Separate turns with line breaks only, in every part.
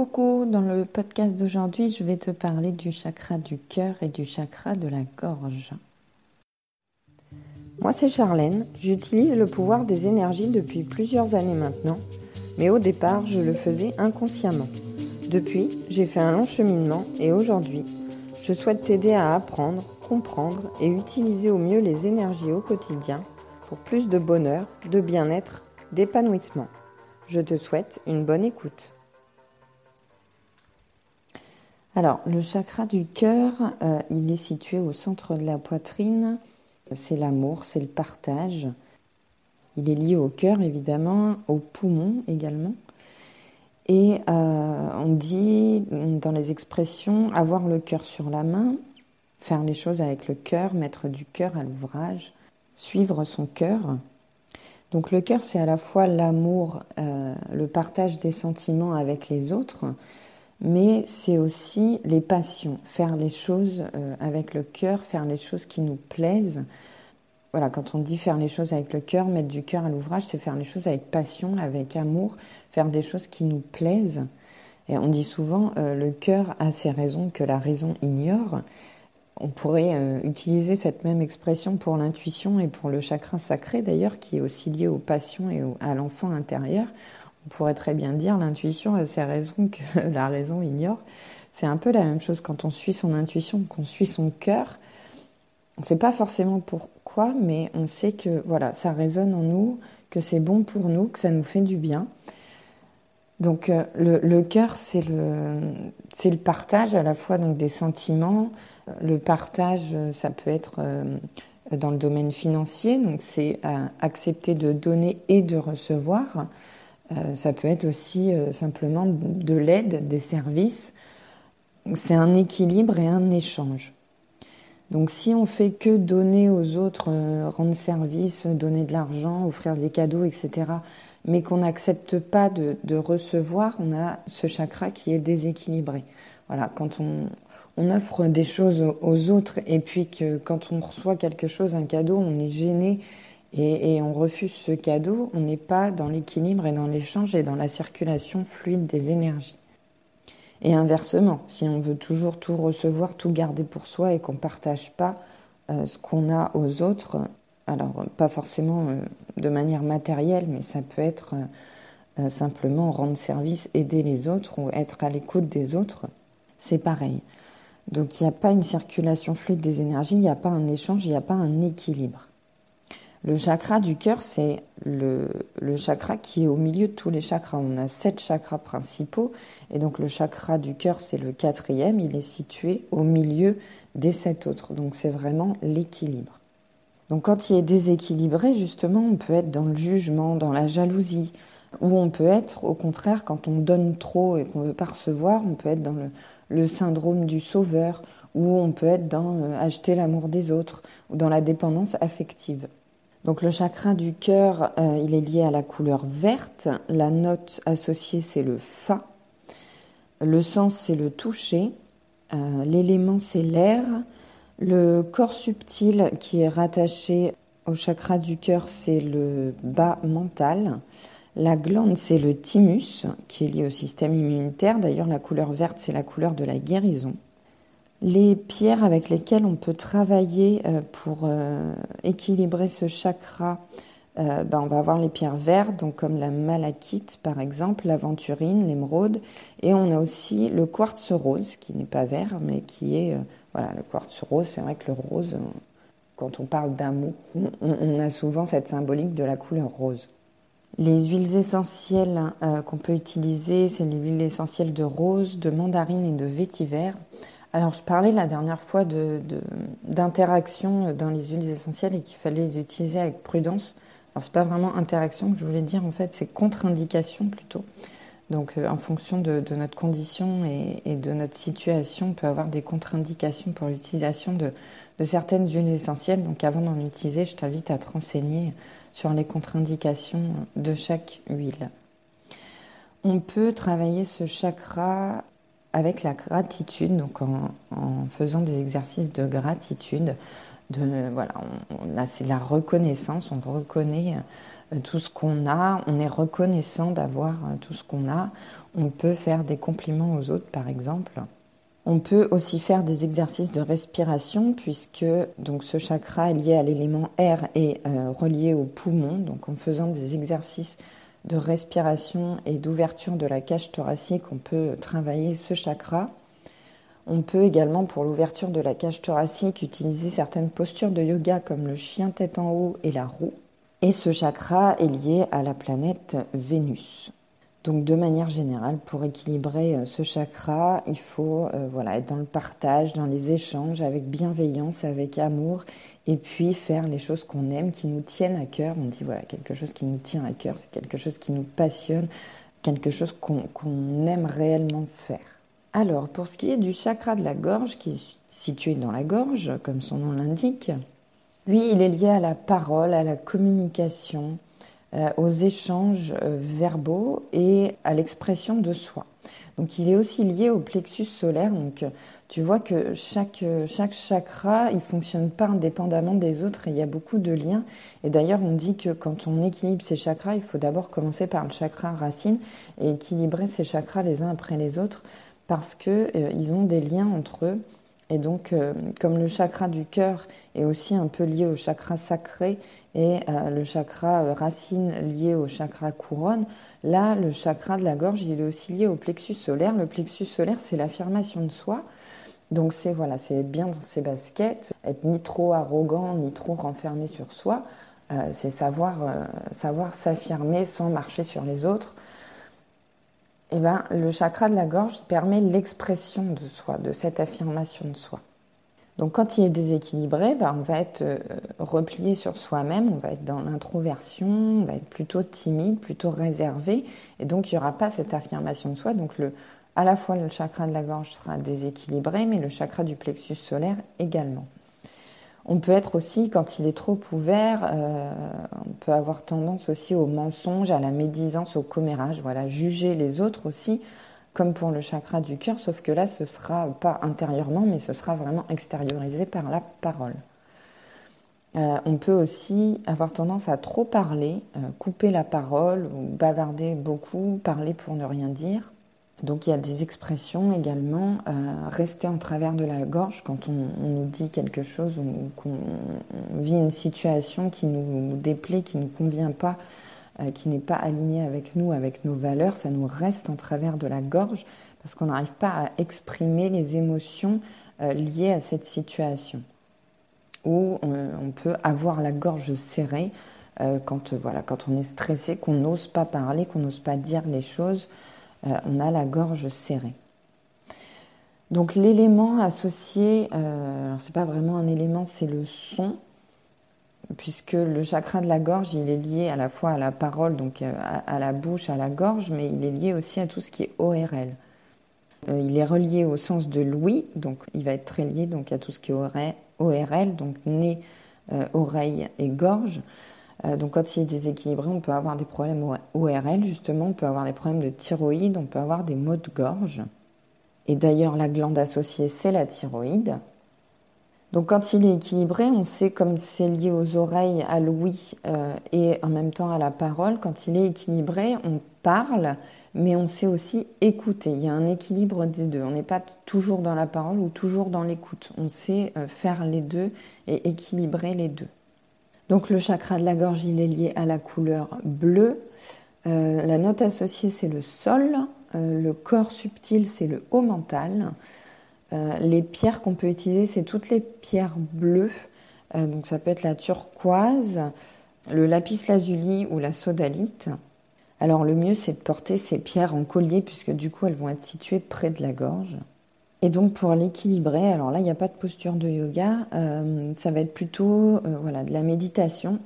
Coucou, dans le podcast d'aujourd'hui, je vais te parler du chakra du cœur et du chakra de la gorge. Moi, c'est Charlène. J'utilise le pouvoir des énergies depuis plusieurs années maintenant, mais au départ, je le faisais inconsciemment. Depuis, j'ai fait un long cheminement et aujourd'hui, je souhaite t'aider à apprendre, comprendre et utiliser au mieux les énergies au quotidien pour plus de bonheur, de bien-être, d'épanouissement. Je te souhaite une bonne écoute. Alors, le chakra du cœur, euh, il est situé au centre de la poitrine. C'est l'amour, c'est le partage. Il est lié au cœur, évidemment, au poumon également. Et euh, on dit dans les expressions avoir le cœur sur la main, faire les choses avec le cœur, mettre du cœur à l'ouvrage, suivre son cœur. Donc le cœur, c'est à la fois l'amour, euh, le partage des sentiments avec les autres, mais c'est aussi les passions, faire les choses euh, avec le cœur, faire les choses qui nous plaisent. Voilà, quand on dit faire les choses avec le cœur, mettre du cœur à l'ouvrage, c'est faire les choses avec passion, avec amour, faire des choses qui nous plaisent. Et on dit souvent, euh, le cœur a ses raisons que la raison ignore. On pourrait euh, utiliser cette même expression pour l'intuition et pour le chakra sacré d'ailleurs, qui est aussi lié aux passions et à l'enfant intérieur on pourrait très bien dire l'intuition a ses raisons que la raison ignore. C'est un peu la même chose quand on suit son intuition, qu'on suit son cœur. On ne sait pas forcément pourquoi, mais on sait que voilà, ça résonne en nous, que c'est bon pour nous, que ça nous fait du bien. Donc euh, le, cœur, c'est le, le partage à la fois donc des sentiments. Le partage, ça peut être euh, dans le domaine financier, donc c'est euh, accepter de donner et de recevoir. Euh, ça peut être aussi euh, simplement de l'aide, des services. C'est un équilibre et un échange. Donc si on fait que donner aux autres, euh, rendre service, donner de l'argent, offrir des cadeaux, etc., mais qu'on n'accepte pas de, recevoir, on a ce chakra qui est déséquilibré. Voilà, quand on, on offre des choses aux autres et puis que quand on reçoit quelque chose, un cadeau, on est gêné et, on refuse ce cadeau, on n'est pas dans l'équilibre et dans l'échange et dans la circulation fluide des énergies. Et inversement, si on veut toujours tout recevoir, tout garder pour soi et qu'on ne partage pas euh, ce qu'on a aux autres, alors pas forcément euh, de manière matérielle, mais ça peut être euh, simplement rendre service, aider les autres ou être à l'écoute des autres, c'est pareil. Donc il n'y a pas une circulation fluide des énergies, il n'y a pas un échange, il n'y a pas un équilibre. Le chakra du cœur, c'est le, chakra qui est au milieu de tous les chakras. On a sept chakras principaux, et donc le chakra du cœur, c'est le quatrième. Il est situé au milieu des sept autres. Donc c'est vraiment l'équilibre. Donc quand il est déséquilibré, justement, on peut être dans le jugement, dans la jalousie, ou on peut être, au contraire, quand on donne trop et qu'on ne veut pas recevoir, on peut être dans le, syndrome du sauveur, ou on peut être dans euh, acheter l'amour des autres, ou dans la dépendance affective. Donc le chakra du cœur, euh, il est lié à la couleur verte. La note associée, c'est le Fa. Le sens, c'est le toucher. Euh, l'élément, c'est l'air. Le corps subtil qui est rattaché au chakra du cœur, c'est le bas mental. La glande, c'est le thymus, qui est lié au système immunitaire. D'ailleurs, la couleur verte, c'est la couleur de la guérison. Les pierres avec lesquelles on peut travailler euh, pour euh, équilibrer ce chakra, euh, ben on va avoir les pierres vertes, comme la malachite par exemple, l'aventurine, l'émeraude, et on a aussi le quartz rose qui n'est pas vert, mais qui est voilà le quartz rose. C'est vrai que le rose, quand on parle d'amour, on, a souvent cette symbolique de la couleur rose. Les huiles essentielles qu'on peut utiliser, c'est les huiles essentielles de rose, de mandarine et de vétiver. Alors, je parlais la dernière fois d'interaction de, dans les huiles essentielles et qu'il fallait les utiliser avec prudence. Alors, c'est pas vraiment interaction que je voulais dire, en fait, c'est contre-indication plutôt. Donc, euh, en fonction de, notre condition et, de notre situation, on peut avoir des contre-indications pour l'utilisation de, certaines huiles essentielles. Donc, avant d'en utiliser, je t'invite à te renseigner sur les contre-indications de chaque huile. On peut travailler ce chakra avec la gratitude, donc en, faisant des exercices de gratitude. de voilà, c'est la reconnaissance, on reconnaît euh, tout ce qu'on a, on est reconnaissant d'avoir euh, tout ce qu'on a. On peut faire des compliments aux autres, par exemple. On peut aussi faire des exercices de respiration puisque donc ce chakra est lié à l'élément air et euh, relié au poumon. Donc en faisant des exercices de respiration et d'ouverture de la cage thoracique, on peut travailler ce chakra. On peut également, pour l'ouverture de la cage thoracique, utiliser certaines postures de yoga comme le chien tête en haut et la roue. Et ce chakra est lié à la planète Vénus. Donc de manière générale, pour équilibrer euh, ce chakra, il faut euh, voilà, être dans le partage, dans les échanges, avec bienveillance, avec amour, et puis faire les choses qu'on aime, qui nous tiennent à cœur. On dit voilà, quelque chose qui nous tient à cœur, c'est quelque chose qui nous passionne, quelque chose qu'on aime réellement faire. Alors, pour ce qui est du chakra de la gorge, qui est situé dans la gorge, comme son nom l'indique, lui, il est lié à la parole, à la communication, aux échanges euh, verbaux et à l'expression de soi. Donc il est aussi lié au plexus solaire. Donc tu vois que chaque, chaque chakra, il fonctionne pas indépendamment des autres et il y a beaucoup de liens. Et d'ailleurs, on dit que quand on équilibre ces chakras, il faut d'abord commencer par le chakra racine et équilibrer ces chakras les uns après les autres parce qu'ils euh, ont des liens entre eux. Et donc, euh, comme le chakra du cœur est aussi un peu lié au chakra sacré et euh, le chakra euh, racine lié au chakra couronne, là, le chakra de la gorge, il est aussi lié au plexus solaire. Le plexus solaire, c'est l'affirmation de soi. Donc, c'est voilà, c'est être bien dans ses baskets, être ni trop arrogant, ni trop renfermé sur soi. c'est savoir savoir s'affirmer sans marcher sur les autres, eh ben, le chakra de la gorge permet l'expression de soi, de cette affirmation de soi. Donc quand il est déséquilibré, ben, on va être euh, replié sur soi-même, on va être dans l'introversion, on va être plutôt timide, plutôt réservé, et donc il n'y aura pas cette affirmation de soi. Donc le, à la fois le chakra de la gorge sera déséquilibré, mais le chakra du plexus solaire également. On peut être aussi, quand il est trop ouvert, euh, on peut avoir tendance aussi au mensonge, à la médisance, au commérage, voilà, juger les autres aussi, comme pour le chakra du cœur, sauf que là, ce sera pas intérieurement, mais ce sera vraiment extériorisé par la parole. Euh, on peut aussi avoir tendance à trop parler, euh, couper la parole ou bavarder beaucoup, parler pour ne rien dire. Donc il y a des expressions également, euh, rester en travers de la gorge quand on, nous dit quelque chose ou qu'on vit une situation qui nous déplaît, qui ne nous convient pas, euh, qui n'est pas alignée avec nous, avec nos valeurs, ça nous reste en travers de la gorge parce qu'on n'arrive pas à exprimer les émotions euh, liées à cette situation. Ou on peut avoir la gorge serrée quand, voilà, quand on est stressé, qu'on n'ose pas parler, qu'on n'ose pas dire les choses. Euh, on a la gorge serrée. Donc l'élément associé, euh, c'est pas vraiment un élément, c'est le son, puisque le chakra de la gorge, il est lié à la fois à la parole, donc euh, à, la bouche, à la gorge, mais il est lié aussi à tout ce qui est ORL. Euh, il est relié au sens de l'ouïe, donc il va être très lié donc à tout ce qui est ORL, donc nez, oreille et gorge. Euh, donc quand il est déséquilibré, on peut avoir des problèmes ORL, justement, on peut avoir des problèmes de thyroïde, on peut avoir des maux de gorge. Et d'ailleurs, la glande associée, c'est la thyroïde. Donc quand il est équilibré, on sait comme c'est lié aux oreilles, à l'ouïe euh, et en même temps à la parole, quand il est équilibré, on parle, mais on sait aussi écouter. Il y a un équilibre des deux. On n'est pas toujours dans la parole ou toujours dans l'écoute. On sait euh, faire les deux et équilibrer les deux. Donc le chakra de la gorge, il est lié à la couleur bleue. Euh, la note associée, c'est le sol. Euh, le corps subtil, c'est le haut mental. Euh, les pierres qu'on peut utiliser, c'est toutes les pierres bleues. donc ça peut être la turquoise, le lapis lazuli ou la sodalite. Alors le mieux, c'est de porter ces pierres en collier puisque du coup, elles vont être situées près de la gorge. Et donc pour l'équilibrer, alors là il n'y a pas de posture de yoga, euh, ça va être plutôt euh, voilà de la méditation.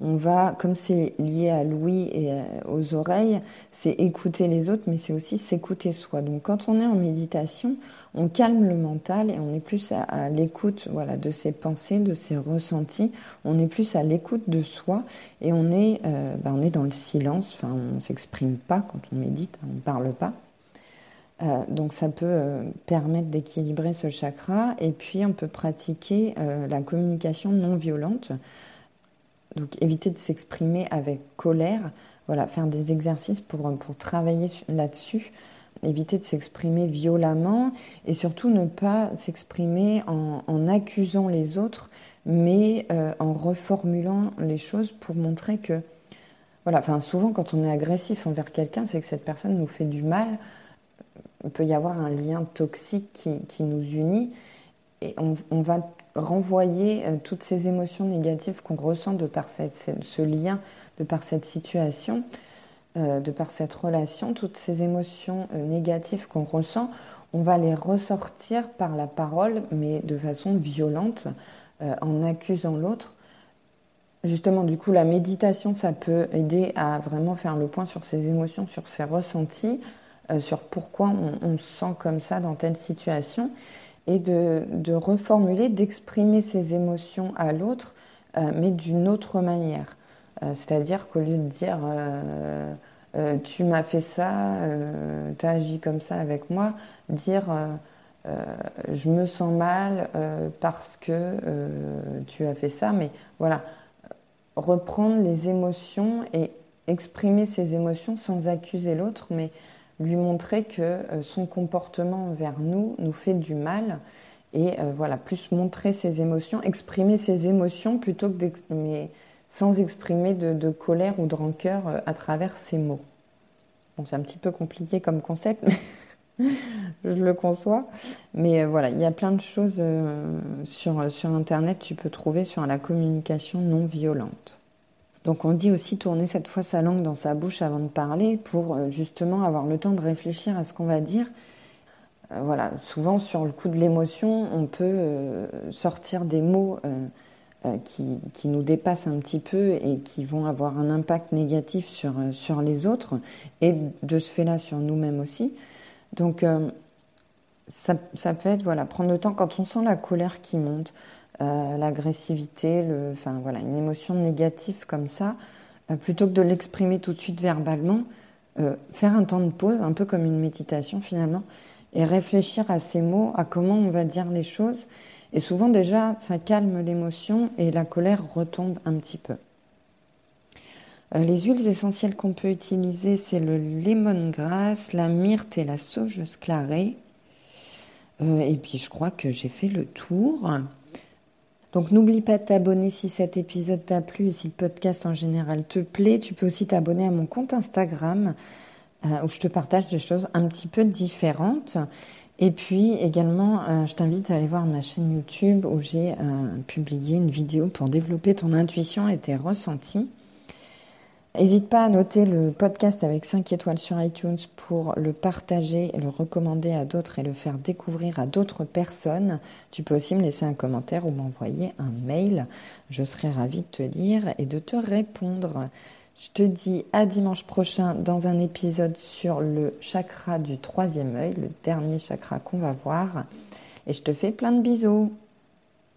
On va, comme c'est lié à l'ouïe et euh, aux oreilles, c'est écouter les autres, mais c'est aussi s'écouter soi. Donc quand on est en méditation, on calme le mental et on est plus à, l'écoute voilà de ses pensées, de ses ressentis. On est plus à l'écoute de soi et on est ben, on est dans le silence. Enfin on s'exprime pas quand on médite, on ne parle pas. Euh, donc ça peut euh, permettre d'équilibrer ce chakra. Et puis on peut pratiquer euh, la communication non violente. Donc éviter de s'exprimer avec colère, voilà, faire des exercices pour, pour travailler là-dessus, éviter de s'exprimer violemment et surtout ne pas s'exprimer en, en, accusant les autres, mais en reformulant les choses pour montrer que, voilà, enfin souvent quand on est agressif envers quelqu'un, c'est que cette personne nous fait du mal il peut y avoir un lien toxique qui, nous unit et on, va renvoyer euh, toutes ces émotions négatives qu'on ressent de par ce lien, de par cette situation, euh, de par cette relation, toutes ces émotions euh, négatives qu'on ressent, on va les ressortir par la parole, mais de façon violente, en accusant l'autre. Justement, du coup, la méditation, ça peut aider à vraiment faire le point sur ses émotions, sur ses ressentis, euh, sur pourquoi on, se sent comme ça dans telle situation et de, reformuler, d'exprimer ses émotions à l'autre, euh, mais d'une autre manière. Euh, c'est-à-dire qu'au lieu de dire tu m'as fait ça, tu as agi comme ça avec moi, dire je me sens mal parce que tu as fait ça, mais voilà, reprendre les émotions et exprimer ses émotions sans accuser l'autre, mais lui montrer que euh, son comportement envers nous nous fait du mal et euh, voilà, plus montrer ses émotions, exprimer ses émotions plutôt que d'exprimer sans exprimer de, colère ou de rancœur euh, à travers ses mots. Bon, c'est un petit peu compliqué comme concept, je le conçois. Mais voilà, il y a plein de choses sur, sur Internet, tu peux trouver sur la communication non violente. Donc on dit aussi tourner cette fois sa langue dans sa bouche avant de parler pour euh, justement avoir le temps de réfléchir à ce qu'on va dire. Euh, voilà, souvent sur le coup de l'émotion, on peut euh, sortir des mots qui, qui, nous dépassent un petit peu et qui vont avoir un impact négatif sur, sur les autres et de ce fait-là sur nous-mêmes aussi. Donc ça, peut être, voilà, prendre le temps quand on sent la colère qui monte, euh, l'agressivité, enfin voilà, une émotion négative comme ça, euh, plutôt que de l'exprimer tout de suite verbalement, euh, faire un temps de pause, un peu comme une méditation finalement, et réfléchir à ces mots, à comment on va dire les choses. Et souvent déjà, ça calme l'émotion et la colère retombe un petit peu. les huiles essentielles qu'on peut utiliser, c'est le lemongrass, la myrte et la saugeuse clarée. Et puis je crois que j'ai fait le tour. Donc n'oublie pas de t'abonner si cet épisode t'a plu et si le podcast en général te plaît. Tu peux aussi t'abonner à mon compte Instagram euh, où je te partage des choses un petit peu différentes. Et puis également, euh, je t'invite à aller voir ma chaîne YouTube où j'ai euh, publié une vidéo pour développer ton intuition et tes ressentis. N'hésite pas à noter le podcast avec 5 étoiles sur iTunes pour le partager, le recommander à d'autres et le faire découvrir à d'autres personnes. Tu peux aussi me laisser un commentaire ou m'envoyer un mail. Je serai ravie de te lire et de te répondre. Je te dis à dimanche prochain dans un épisode sur le chakra du troisième œil, le dernier chakra qu'on va voir. Et je te fais plein de bisous.